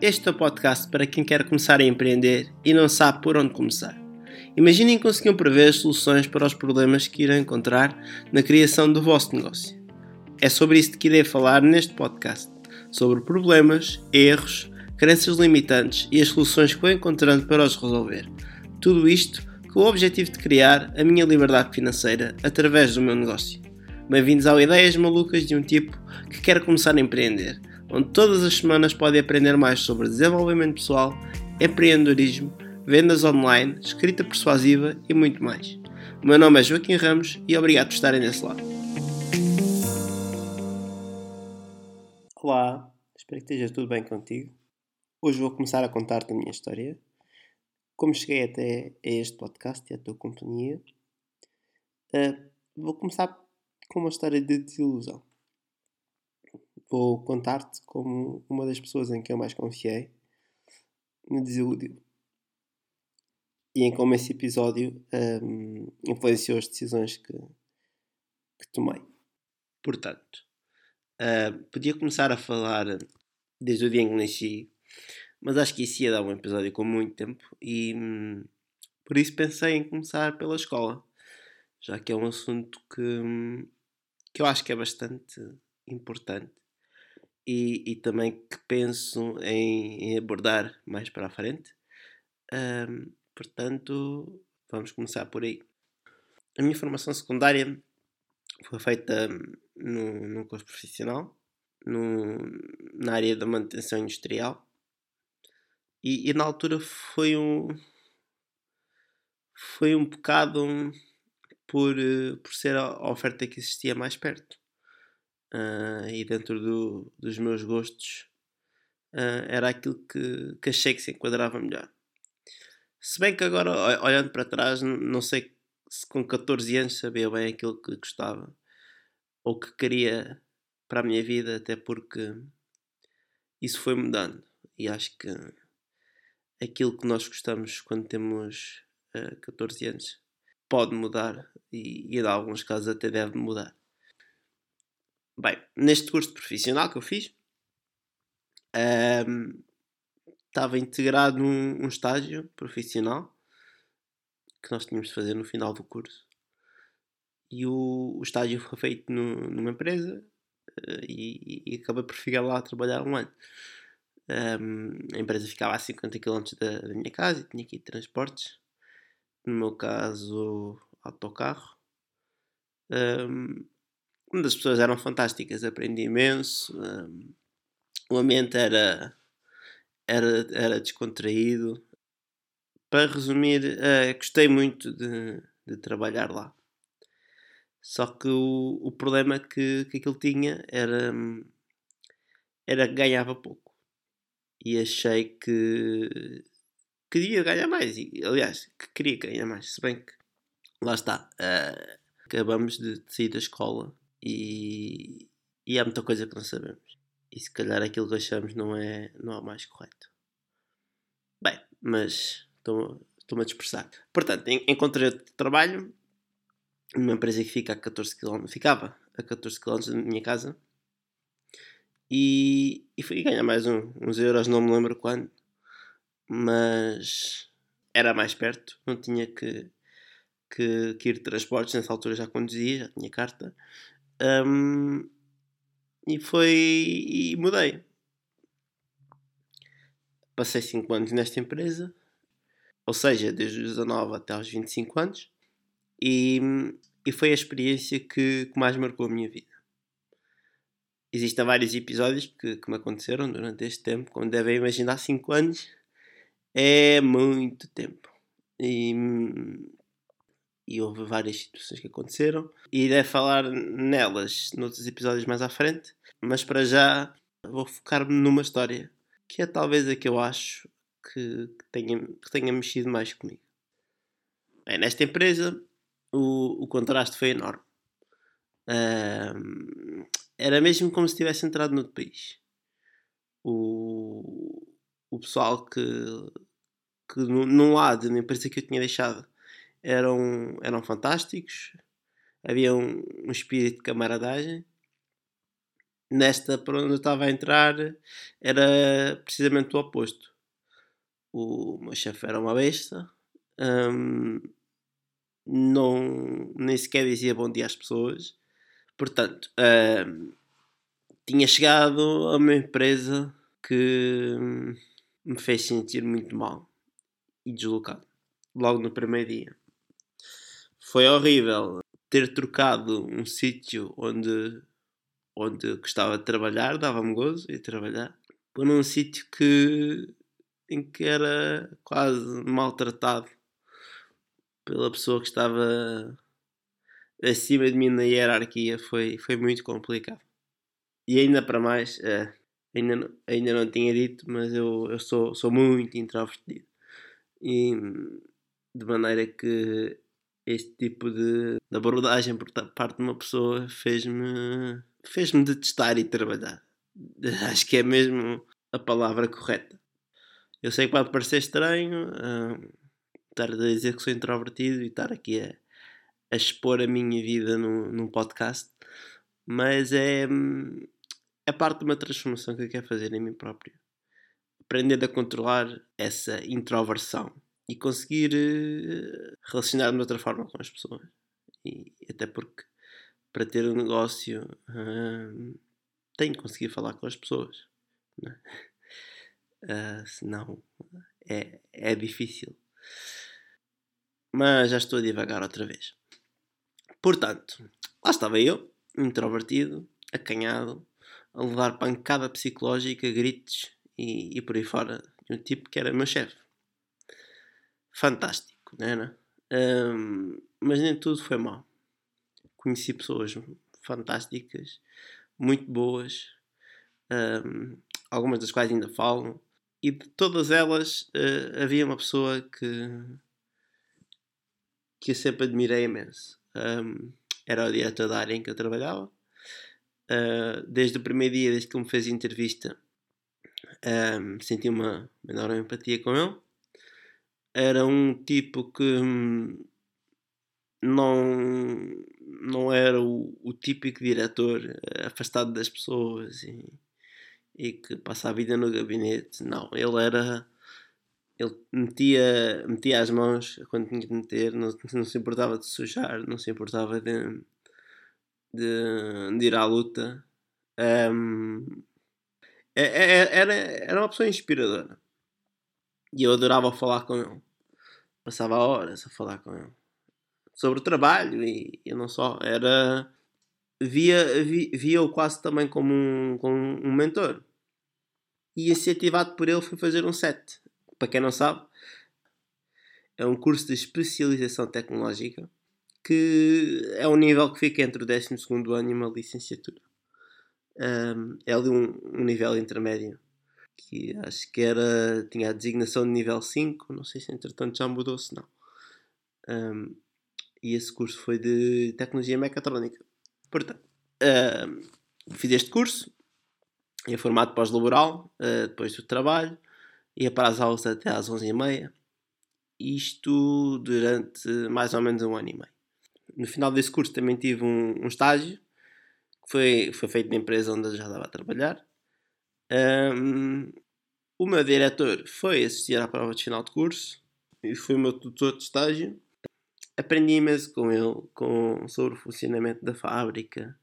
Este é o podcast para quem quer começar a empreender e não sabe por onde começar. Imaginem que conseguiam prever as soluções para os problemas que irão encontrar na criação do vosso negócio. É sobre isso que irei falar neste podcast, sobre problemas, erros, crenças limitantes e as soluções que vou encontrando para os resolver. Tudo isto com o objetivo de criar a minha liberdade financeira através do meu negócio. Bem-vindos ao Ideias Malucas de um tipo que quer começar a empreender onde todas as semanas podem aprender mais sobre desenvolvimento pessoal, empreendedorismo, vendas online, escrita persuasiva e muito mais. O meu nome é Joaquim Ramos e obrigado por estarem desse lado. Olá, espero que esteja tudo bem contigo. Hoje vou começar a contar-te a minha história. Como cheguei até a este podcast e à tua companhia. Uh, vou começar com uma história de desilusão vou contar-te como uma das pessoas em que eu mais confiei me desiludiu. E em como esse episódio um, influenciou as decisões que, que tomei. Portanto, uh, podia começar a falar desde o dia em que nasci, mas acho que isso ia dar um episódio com muito tempo e hum, por isso pensei em começar pela escola, já que é um assunto que, hum, que eu acho que é bastante importante e, e também que penso em, em, abordar mais para a frente. Um, portanto, vamos começar por aí. A minha formação secundária foi feita no, num curso profissional, no, na área da manutenção industrial, e, e, na altura foi um foi um bocado por, por ser a oferta que existia mais perto uh, e dentro do, dos meus gostos uh, era aquilo que, que achei que se enquadrava melhor. Se bem que agora, olhando para trás, não sei se com 14 anos sabia bem aquilo que gostava ou que queria para a minha vida, até porque isso foi mudando. E acho que aquilo que nós gostamos quando temos uh, 14 anos pode mudar e, e, em alguns casos, até deve mudar. Bem, neste curso profissional que eu fiz, um, estava integrado um, um estágio profissional que nós tínhamos de fazer no final do curso. E o, o estágio foi feito no, numa empresa uh, e, e, acabei por ficar lá a trabalhar um ano. Um, a empresa ficava a 50 km da, da minha casa e tinha ir transportes. No meu caso, autocarro. Um, onde as pessoas eram fantásticas, aprendi imenso, um, o ambiente era, era, era descontraído. Para resumir, uh, gostei muito de, de trabalhar lá. Só que o, o problema que, que aquilo tinha era, era que ganhava pouco. E achei que queria ganhar mais. E, aliás, que queria ganhar mais. Se bem que lá está. Uh, acabamos de sair da escola e, e há muita coisa que não sabemos. E se calhar aquilo que achamos não é, não é o mais correto. Bem, mas estou-me a dispersar. Portanto, encontrei outro trabalho numa empresa que fica a 14 km, ficava a 14 km da minha casa e, e fui ganhar mais um, uns euros, não me lembro quando, mas era mais perto, não tinha que, que, que ir de transportes, nessa altura já conduzia, já tinha carta, um, e foi. e mudei. Passei 5 anos nesta empresa, ou seja, desde os 19 até aos 25 anos, e, e foi a experiência que, que mais marcou a minha vida. Existem vários episódios que, que me aconteceram durante este tempo, como devem imaginar, 5 anos é muito tempo. E, e houve várias situações que aconteceram. E irei falar nelas noutros episódios mais à frente, mas para já vou focar-me numa história que é talvez a que eu acho que, tenha, que tenha mexido mais comigo. Bem, nesta empresa o, o contraste foi enorme. Era mesmo como se tivesse entrado no outro país. O, o pessoal que, que num lado, na empresa que eu tinha deixado, eram, eram fantásticos, havia um, um espírito de camaradagem Nesta para onde eu estava a entrar era precisamente o oposto. O meu chefe era uma besta, um, não, nem sequer dizia bom dia às pessoas. Portanto, um, tinha chegado a uma empresa que me fez sentir muito mal e deslocado logo no primeiro dia. Foi horrível ter trocado um sítio onde, onde gostava de trabalhar, dava-me gozo ir trabalhar, por um sítio que, em que era quase maltratado pela pessoa que estava acima de mim na hierarquia. Foi, foi muito complicado. E ainda para mais, é, ainda, não, ainda não tinha dito, mas eu, eu sou, sou muito introvertido. E de maneira que este tipo de, de abordagem por parte de uma pessoa fez-me fez-me detestar e trabalhar. Acho que é mesmo a palavra correta. Eu sei que pode parecer estranho uh, estar a dizer que sou introvertido e estar aqui a, a expor a minha vida num, num podcast, mas é, é parte de uma transformação que eu quero fazer em mim próprio. Aprender a controlar essa introversão e conseguir uh, relacionar-me de outra forma com as pessoas. E até porque para ter um negócio uh, tenho que conseguir falar com as pessoas. Né? Uh, senão é, é difícil. Mas já estou a divagar outra vez. Portanto, lá estava eu, introvertido, acanhado, a levar pancada psicológica, gritos e, e por aí fora de um tipo que era meu chefe. Fantástico, não era? Um, mas nem tudo foi mal. Conheci pessoas fantásticas, muito boas, um, algumas das quais ainda falam, e de todas elas uh, havia uma pessoa que, que eu sempre admirei imenso. Um, era o diretor da área em que eu trabalhava uh, desde o primeiro dia, desde que ele me fez entrevista, um, senti uma enorme empatia com ele. Era um tipo que hum, não, não era o, o típico diretor eh, afastado das pessoas e, e que passa a vida no gabinete. Não, ele era. Ele metia, metia as mãos quando tinha de meter, não, não se importava de sujar, não se importava de, de, de ir à luta. Um, é, é, era, era uma pessoa inspiradora. E eu adorava falar com ele. Passava horas a falar com ele. Sobre o trabalho e, e não só. Era. Via, via, via-o quase também como um, como um mentor. E incentivado por ele fui fazer um set. Para quem não sabe, é um curso de especialização tecnológica que é um nível que fica entre o 12 ano e uma licenciatura. Um, é ali um, um, nível intermédio que acho que era tinha a designação de nível 5, não sei se entretanto já mudou se não. Um, e esse curso foi de tecnologia mecatrónica. Portanto, fiz este curso, ia formato pós-laboral, uh, depois do trabalho, ia para as aulas até às 11h30. Isto durante mais ou menos um ano e meio no final desse curso também tive um, um estágio que foi, foi feito na empresa onde eu já estava a trabalhar. Um, o meu diretor foi assistir à prova de final de curso e foi o meu tutor de estágio. Aprendi imenso com ele com, sobre o funcionamento da fábrica.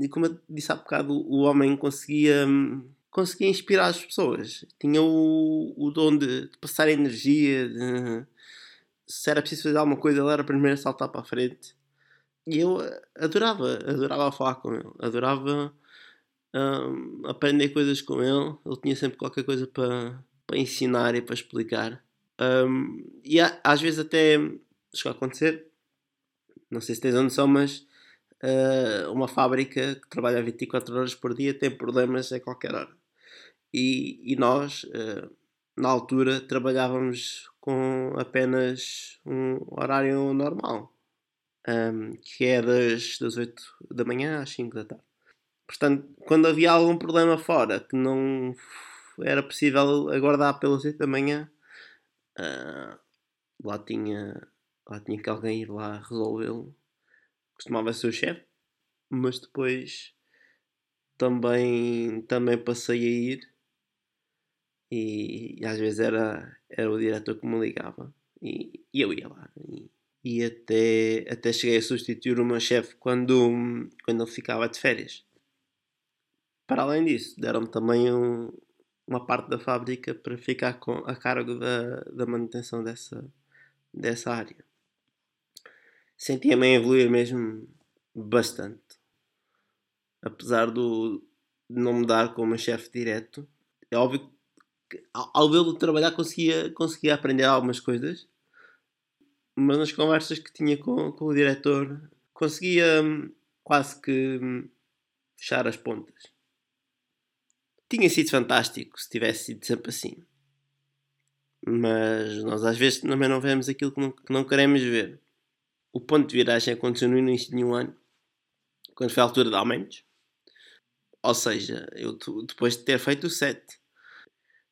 E como eu disse há bocado, o homem conseguia, conseguia inspirar as pessoas. Tinha o, o dom de, de passar energia, de, se era preciso fazer alguma coisa, ele era o primeiro a saltar para a frente. E eu adorava, adorava falar com ele, adorava um, aprender coisas com ele. Ele tinha sempre qualquer coisa para, para ensinar e para explicar. Um, e às vezes até chegou a acontecer, não sei se tens a noção, mas uh, uma fábrica que trabalha 24 horas por dia tem problemas a qualquer hora. E, e nós, uh, na altura, trabalhávamos com apenas um horário normal, um, que é das, das 8 da manhã às 5 da tarde. Portanto, quando havia algum problema fora que não era possível aguardar pelas 8 da manhã, uh, lá, tinha, lá tinha que alguém ir lá resolvê-lo. Costumava ser o chefe, mas depois também, também passei a ir e, e às vezes era, era o diretor que me ligava e, e eu ia lá e, e, até, até cheguei a substituir o meu chefe quando, quando ele ficava de férias. Para além disso, deram-me também um, uma parte da fábrica para ficar com, a cargo da, da manutenção dessa, dessa área. Sentia-me a evoluir mesmo bastante. Apesar do, de não me dar como chefe direto, é óbvio que ao vê-lo trabalhar conseguia, conseguia aprender algumas coisas, mas nas conversas que tinha com, com o diretor conseguia hum, quase que hum, fechar as pontas. Tinha sido fantástico se tivesse sido sempre assim. Mas nós às vezes também não vemos aquilo que não, que não queremos ver. O ponto de viragem aconteceu no início de um ano, quando foi a altura de aumentos. Ou seja, eu depois de ter feito o set,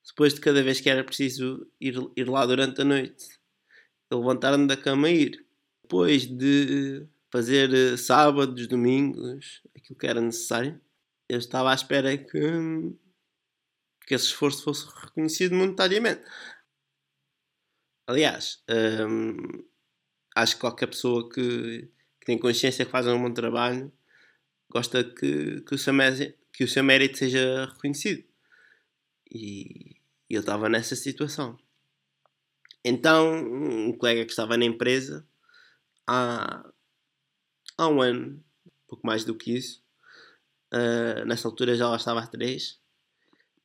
depois de cada vez que era preciso ir, ir lá durante a noite, levantar-me da cama e ir. Depois de fazer eh, sábados, domingos, aquilo que era necessário, eu estava à espera que, que esse esforço fosse reconhecido monetariamente. Aliás, hum, acho que qualquer pessoa que, que, tem consciência que faz um bom trabalho gosta que, que, o, seu mérito, que o seu mérito seja reconhecido. E, eu estava nessa situação. Então, um colega que estava na empresa há, há um ano, pouco mais do que isso, uh, nessa altura já lá estava há três.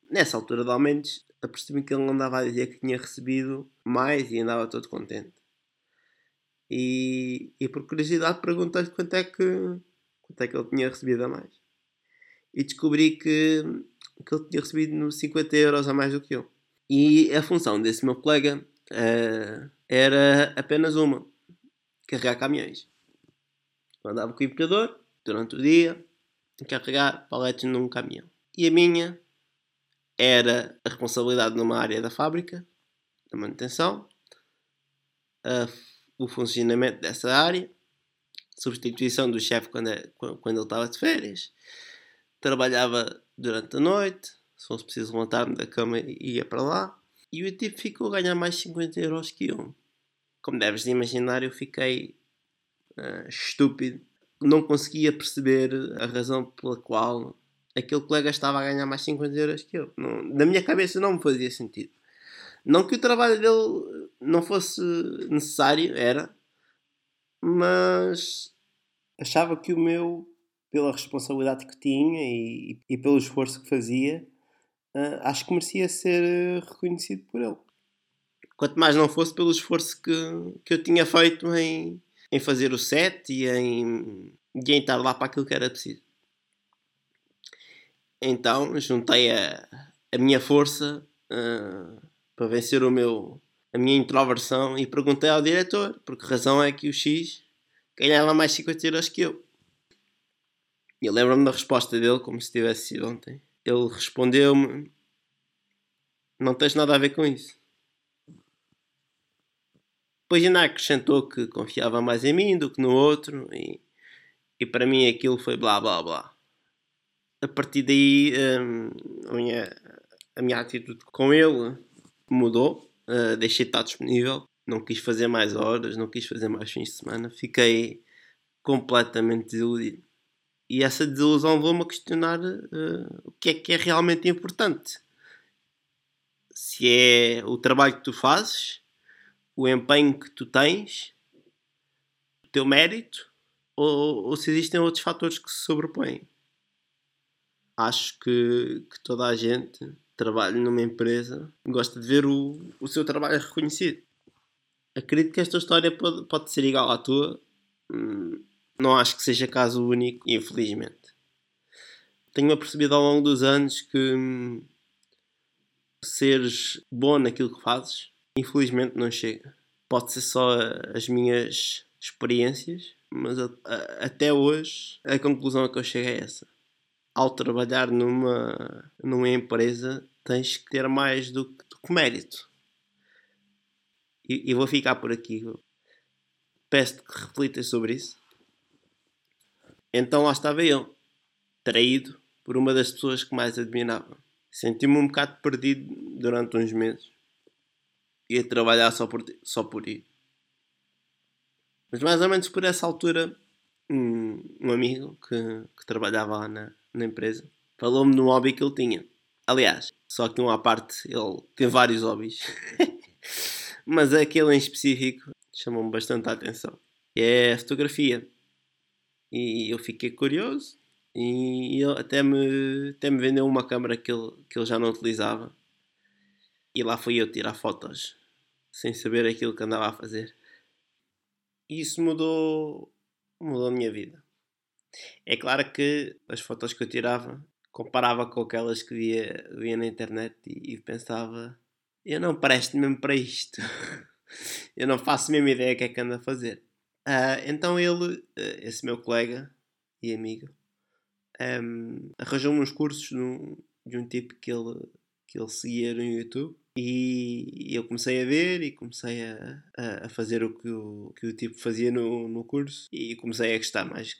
Nessa altura de aumentos, apercebi que ele andava a dizer que tinha recebido mais e andava todo contente. E, e por curiosidade perguntei-lhe quanto é que quanto é que ele tinha recebido a mais. E descobri que, que ele tinha recebido 50 euros a mais do que eu. E a função desse meu colega uh, era apenas uma: carregar caminhões. Eu andava com o importador durante o dia, carregar paletes num caminhão. E a minha era a responsabilidade numa área da fábrica, da manutenção, a, o funcionamento dessa área, substituição do chefe quando, é, quando ele estava de férias, trabalhava durante a noite, se fosse preciso levantar-me da cama ia para lá, e o tipo ficou a ganhar mais 50 euros que eu. Como deves imaginar, eu fiquei uh, estúpido. Não conseguia perceber a razão pela qual aquele colega estava a ganhar mais 50 euros que eu. Não, na minha cabeça não me fazia sentido. Não que o trabalho dele não fosse necessário, era, mas achava que o meu, pela responsabilidade que tinha e, e pelo esforço que fazia, uh, acho que merecia ser reconhecido por ele. Quanto mais não fosse pelo esforço que, que eu tinha feito em, em fazer o set e em, e em estar lá para aquilo que era preciso. Então juntei a, a minha força uh, para vencer o meu, a minha introversão e perguntei ao diretor por que razão é que o X ganhava mais 50 euros que eu. E eu lembro-me da resposta dele como se tivesse sido ontem. Ele respondeu-me: Não tens nada a ver com isso. Depois ainda acrescentou que confiava mais em mim do que no outro e, e para mim aquilo foi blá blá blá a partir daí um, a, minha, a minha atitude com ele mudou. Uh, deixei de estar disponível, não quis fazer mais horas, não quis fazer mais fins de semana, fiquei completamente desiludido. E essa desilusão levou-me a questionar uh, o que é que é realmente importante. Se é o trabalho que tu fazes, o empenho que tu tens, o teu mérito, ou, ou se existem outros fatores que se sobrepõem acho que, que toda a gente trabalha numa empresa gosta de ver o, o seu trabalho reconhecido. Acredito que esta história pode, pode ser igual à tua. Hum, não acho que seja caso único, infelizmente. Tenho percebido ao longo dos anos que hum, seres bom naquilo que fazes, infelizmente não chega. Pode ser só as minhas experiências, mas a, a, até hoje a conclusão a que eu chego é essa ao trabalhar numa, numa empresa tens que ter mais do, do que mérito. E, e vou ficar por aqui. Peço-te que reflitas sobre isso. Então lá estava eu, traído por uma das pessoas que mais admirava. Senti-me um bocado perdido durante uns meses. Ia trabalhar só por, só por ir. Mas mais ou menos por essa altura, um, um amigo que, que trabalhava lá na, na empresa falou-me de um hobby que ele tinha. Aliás, só que um à parte, ele tem vários hobbies. Mas aquele em específico chamou-me bastante a atenção. É a fotografia. E eu fiquei curioso e ele até me, até me vendeu uma câmera que ele, que ele já não utilizava. E lá fui eu tirar fotos sem saber aquilo que andava a fazer. E isso mudou, mudou a minha vida. É claro que as fotos que eu tirava comparava com aquelas que via, via na internet e, e pensava: eu não presto mesmo para isto. eu não faço a mesma ideia que é que anda a fazer. Uh, então ele, uh, esse meu colega e amigo, um, arranjou-me uns cursos no, de um tipo que ele, que ele seguia no YouTube e eu comecei a ver e comecei a, a, fazer o que, o que o tipo fazia no, no curso e comecei a gostar mais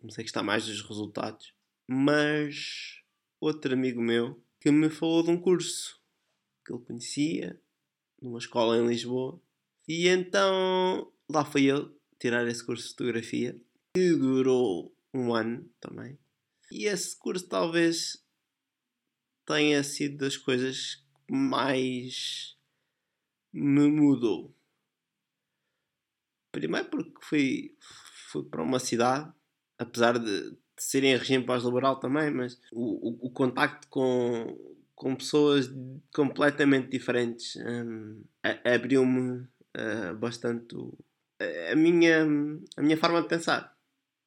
comecei a gostar mais dos resultados. Mas outro amigo meu que me falou de um curso que ele conhecia numa escola em Lisboa. E então lá foi ele tirar esse curso de fotografia que durou um ano também. E esse curso talvez tenha sido das coisas mais me mudou. Primeiro porque fui, fui para uma cidade, apesar de, de ser em regime pós-laboral também, mas o, o, o, contacto com, com pessoas completamente diferentes um, abriu-me uh, bastante a, minha, a minha forma de pensar.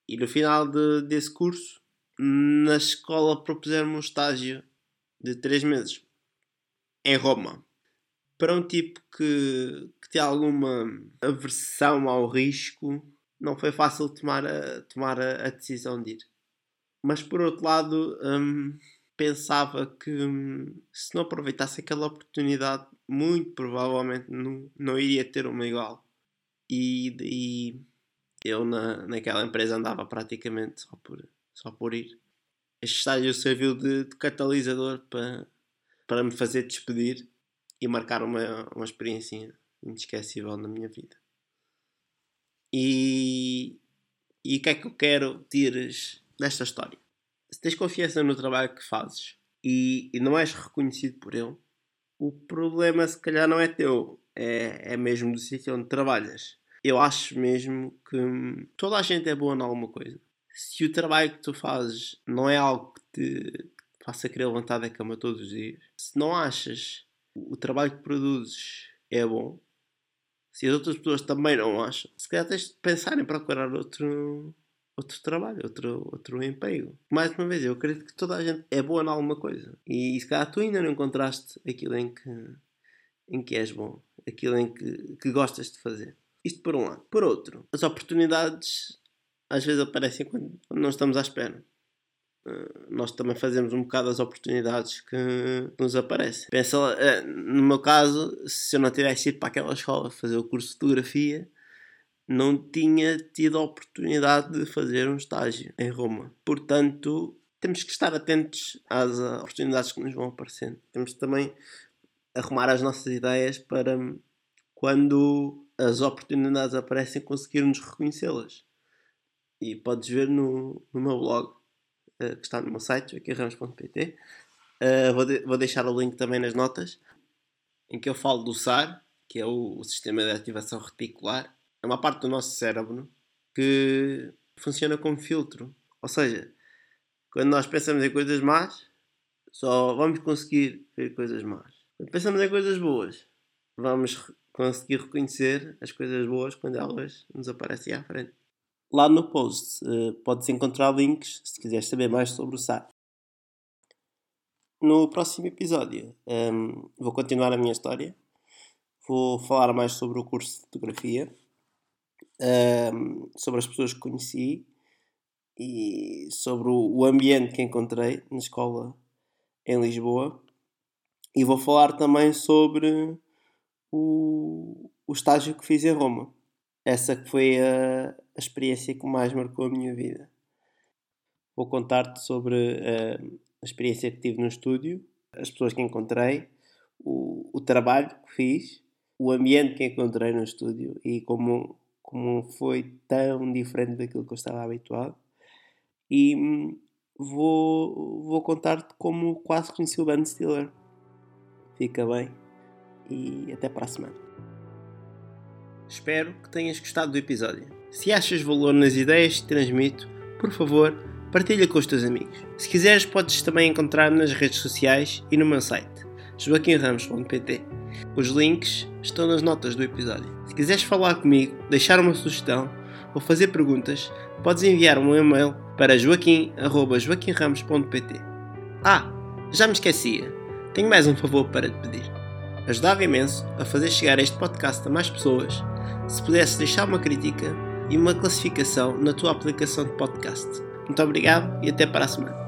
E no final de, desse curso na escola propuseram-me um estágio de 3 meses em Roma. Para um tipo que, que tem alguma aversão ao risco não foi fácil tomar a, tomar a, a decisão de ir. Mas por outro lado hum, pensava que hum, se não aproveitasse aquela oportunidade muito provavelmente não, não iria ter uma igual. E daí eu na, naquela empresa andava praticamente só por só por ir. Este estágio serviu de, de catalisador para, para me fazer despedir e marcar uma, uma experiência inesquecível na minha vida. E, e o que é que eu quero tires desta história? Se tens confiança no trabalho que fazes e, e não és reconhecido por ele, o problema se calhar não é teu, é, é mesmo do sítio onde trabalhas. Eu acho mesmo que toda a gente é boa em alguma coisa se o trabalho que tu fazes não é algo que te faça querer levantar da cama todos os dias, se não achas o trabalho que produzes é bom, se as outras pessoas também não acham, se calhar tens de pensar em procurar outro, outro trabalho, outro, outro emprego. Mais uma vez, eu acredito que toda a gente é boa em alguma coisa. E se calhar tu ainda não encontraste aquilo em que, em que és bom, aquilo em que, que gostas de fazer. Isto por um lado. Por outro, as oportunidades às vezes aparecem quando, não estamos à espera. Uh, nós também fazemos um bocado as oportunidades que nos aparecem. Pensa, uh, no meu caso, se eu não tivesse ido para aquela escola fazer o curso de fotografia, não tinha tido a oportunidade de fazer um estágio em Roma. Portanto, temos que estar atentos às oportunidades que nos vão aparecendo. Temos também arrumar as nossas ideias para quando as oportunidades aparecem conseguirmos reconhecê-las e podes ver no, no meu blog uh, que está no meu site, aquirramos.pt. Uh, eh, vou, de, vou deixar o link também nas notas em que eu falo do SAR, que é o, o sistema de ativação reticular. É uma parte do nosso cérebro que funciona como filtro. Ou seja, quando nós pensamos em coisas más, só vamos conseguir ver coisas más. Quando pensamos em coisas boas, vamos conseguir reconhecer as coisas boas quando elas nos aparecem à frente. Lá no post uh, podes encontrar links se quiseres saber mais sobre o SAR. No próximo episódio um, ehm, vou continuar a minha história. Vou falar mais sobre o curso de fotografia, um, ehm, sobre as pessoas que conheci e sobre o ambiente que encontrei na escola em Lisboa. E vou falar também sobre o, o estágio que fiz em Roma essa que foi a, a experiência que mais marcou a minha vida. Vou contar-te sobre uh, a experiência que tive no estúdio, as pessoas que encontrei, o, o trabalho que fiz, o ambiente que encontrei no estúdio e como, como foi tão diferente daquilo que eu estava habituado. E hum, vou, vou contar-te como quase conheci o Ben Stiller. Fica bem e até para a semana. Espero que tenhas gostado do episódio. Se achas valor nas ideias que transmito, por favor, partilha com os teus amigos. Se quiseres, podes também encontrar-me nas redes sociais e no meu site, joaquimramos.pt. Os links estão nas notas do episódio. Se quiseres falar comigo, deixar uma sugestão ou fazer perguntas, podes enviar um e-mail para joaquim.joaquimramos.pt. Ah, já me esquecia. Tenho mais um favor para te pedir. Ajudava imenso a fazer chegar este podcast a mais pessoas se pudesse deixar uma crítica e uma classificação na tua aplicação de podcast. Muito obrigado e até para a semana.